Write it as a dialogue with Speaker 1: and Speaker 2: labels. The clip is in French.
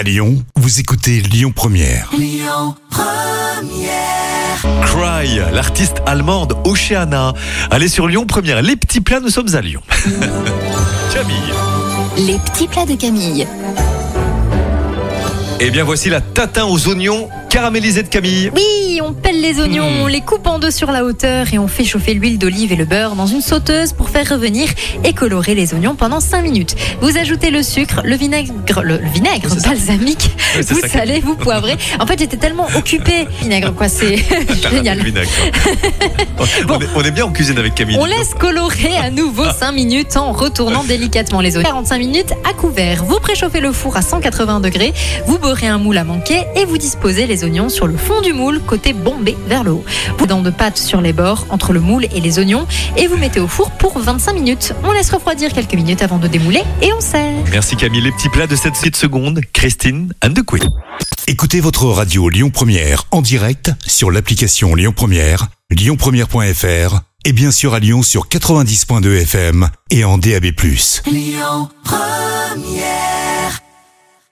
Speaker 1: À Lyon, vous écoutez Lyon Première.
Speaker 2: Cry, l'artiste allemande Oceana. Allez sur Lyon Première. Les petits plats, nous sommes à Lyon. Camille.
Speaker 3: Les petits plats de Camille.
Speaker 2: Eh bien, voici la tatin aux oignons caramélisés de Camille.
Speaker 4: Oui, on pèle les oignons,
Speaker 2: Hmm.
Speaker 4: on les coupe en deux sur la hauteur et on fait chauffer l'huile d'olive et le beurre dans une sauteuse pour faire revenir et colorer les oignons pendant 5 minutes. Vous ajoutez le sucre, le vinaigre, le, vinaigre
Speaker 2: Oui,
Speaker 4: balsamique,
Speaker 2: Oui,
Speaker 4: vous
Speaker 2: ça,
Speaker 4: salez, vous poivrez. En fait, j'étais tellement occupée. Vinaigre, quoi, c'est génial.
Speaker 2: Vinaigre, quoi. on, est, on est bien en cuisine avec Camille.
Speaker 4: On laisse colorer à nouveau 5 minutes en retournant délicatement les oignons. 45 minutes à couvert. Vous préchauffez le four à 180 degrés, vous beurrez un moule à manquer et vous disposez les oignons sur le fond du moule, côté bombé vers le haut. Vous dents de pâte sur les bords, entre le moule et les oignons, et vous mettez au four pour 25 minutes. On laisse refroidir quelques minutes avant de démouler et on sert.
Speaker 2: Merci Camille. Les petits plats de cette suite seconde. Christine and the Queen.
Speaker 1: Écoutez votre radio Lyon Première en direct sur l'application Lyon Première, lyonpremière.fr et bien sûr à Lyon sur 90.2 FM et en DAB+.